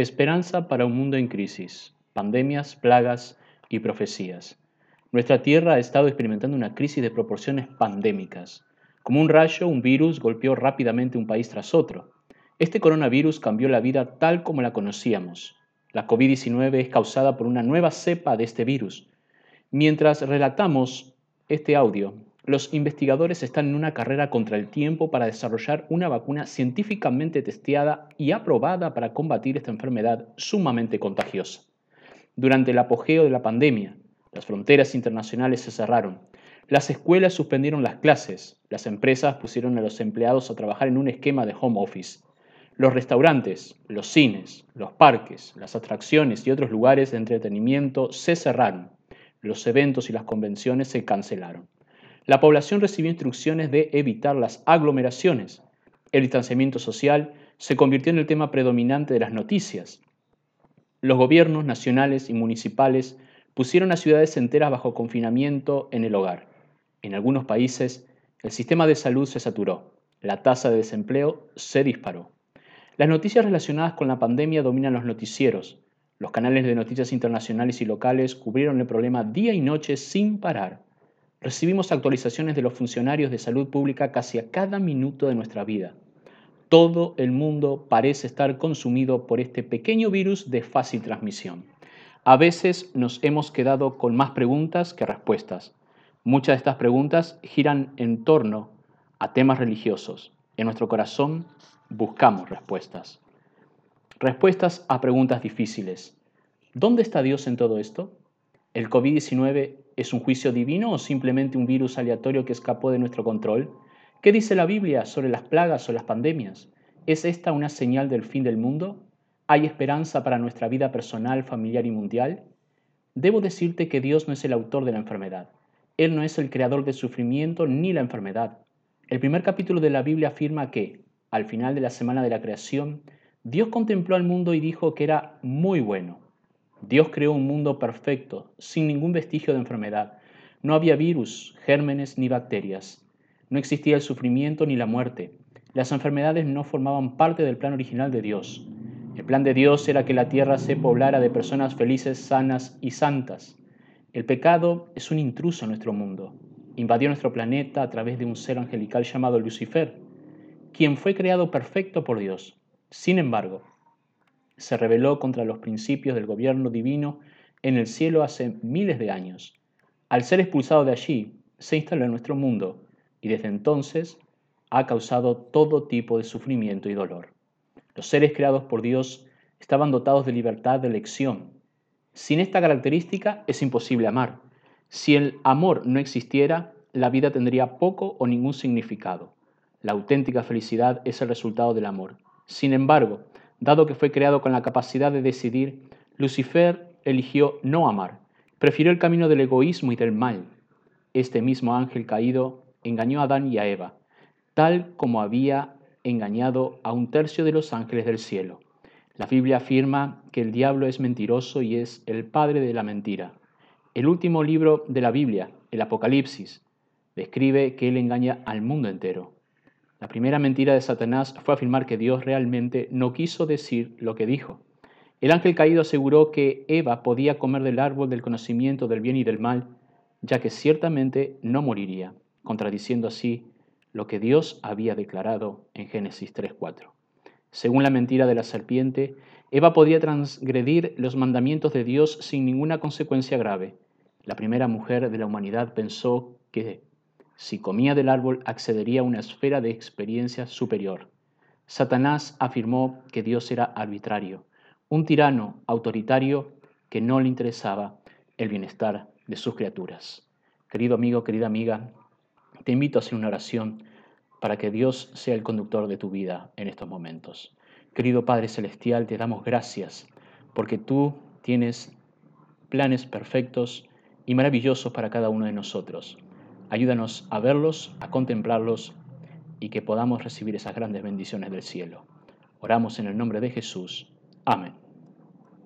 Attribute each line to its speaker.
Speaker 1: Esperanza para un mundo en crisis, pandemias, plagas y profecías. Nuestra Tierra ha estado experimentando una crisis de proporciones pandémicas. Como un rayo, un virus golpeó rápidamente un país tras otro. Este coronavirus cambió la vida tal como la conocíamos. La COVID-19 es causada por una nueva cepa de este virus. Mientras relatamos este audio, los investigadores están en una carrera contra el tiempo para desarrollar una vacuna científicamente testeada y aprobada para combatir esta enfermedad sumamente contagiosa. Durante el apogeo de la pandemia, las fronteras internacionales se cerraron, las escuelas suspendieron las clases, las empresas pusieron a los empleados a trabajar en un esquema de home office. Los restaurantes, los cines, los parques, las atracciones y otros lugares de entretenimiento se cerraron. Los eventos y las convenciones se cancelaron la población recibió instrucciones de evitar las aglomeraciones. El distanciamiento social se convirtió en el tema predominante de las noticias. Los gobiernos nacionales y municipales pusieron a ciudades enteras bajo confinamiento en el hogar. En algunos países, el sistema de salud se saturó. La tasa de desempleo se disparó. Las noticias relacionadas con la pandemia dominan los noticieros. Los canales de noticias internacionales y locales cubrieron el problema día y noche sin parar. Recibimos actualizaciones de los funcionarios de salud pública casi a cada minuto de nuestra vida. Todo el mundo parece estar consumido por este pequeño virus de fácil transmisión. A veces nos hemos quedado con más preguntas que respuestas. Muchas de estas preguntas giran en torno a temas religiosos. En nuestro corazón buscamos respuestas. Respuestas a preguntas difíciles. ¿Dónde está Dios en todo esto? ¿El COVID-19 es un juicio divino o simplemente un virus aleatorio que escapó de nuestro control? ¿Qué dice la Biblia sobre las plagas o las pandemias? ¿Es esta una señal del fin del mundo? ¿Hay esperanza para nuestra vida personal, familiar y mundial? Debo decirte que Dios no es el autor de la enfermedad. Él no es el creador del sufrimiento ni la enfermedad. El primer capítulo de la Biblia afirma que, al final de la semana de la creación, Dios contempló al mundo y dijo que era muy bueno. Dios creó un mundo perfecto, sin ningún vestigio de enfermedad. No había virus, gérmenes ni bacterias. No existía el sufrimiento ni la muerte. Las enfermedades no formaban parte del plan original de Dios. El plan de Dios era que la tierra se poblara de personas felices, sanas y santas. El pecado es un intruso en nuestro mundo. Invadió nuestro planeta a través de un ser angelical llamado Lucifer, quien fue creado perfecto por Dios. Sin embargo, se rebeló contra los principios del gobierno divino en el cielo hace miles de años. Al ser expulsado de allí, se instaló en nuestro mundo y desde entonces ha causado todo tipo de sufrimiento y dolor. Los seres creados por Dios estaban dotados de libertad de elección. Sin esta característica es imposible amar. Si el amor no existiera, la vida tendría poco o ningún significado. La auténtica felicidad es el resultado del amor. Sin embargo, Dado que fue creado con la capacidad de decidir, Lucifer eligió no amar, prefirió el camino del egoísmo y del mal. Este mismo ángel caído engañó a Adán y a Eva, tal como había engañado a un tercio de los ángeles del cielo. La Biblia afirma que el diablo es mentiroso y es el padre de la mentira. El último libro de la Biblia, el Apocalipsis, describe que él engaña al mundo entero. La primera mentira de Satanás fue afirmar que Dios realmente no quiso decir lo que dijo. El ángel caído aseguró que Eva podía comer del árbol del conocimiento del bien y del mal, ya que ciertamente no moriría, contradiciendo así lo que Dios había declarado en Génesis 3.4. Según la mentira de la serpiente, Eva podía transgredir los mandamientos de Dios sin ninguna consecuencia grave. La primera mujer de la humanidad pensó que si comía del árbol accedería a una esfera de experiencia superior. Satanás afirmó que Dios era arbitrario, un tirano autoritario que no le interesaba el bienestar de sus criaturas. Querido amigo, querida amiga, te invito a hacer una oración para que Dios sea el conductor de tu vida en estos momentos. Querido Padre Celestial, te damos gracias porque tú tienes planes perfectos y maravillosos para cada uno de nosotros. Ayúdanos a verlos, a contemplarlos y que podamos recibir esas grandes bendiciones del cielo. Oramos en el nombre de Jesús. Amén.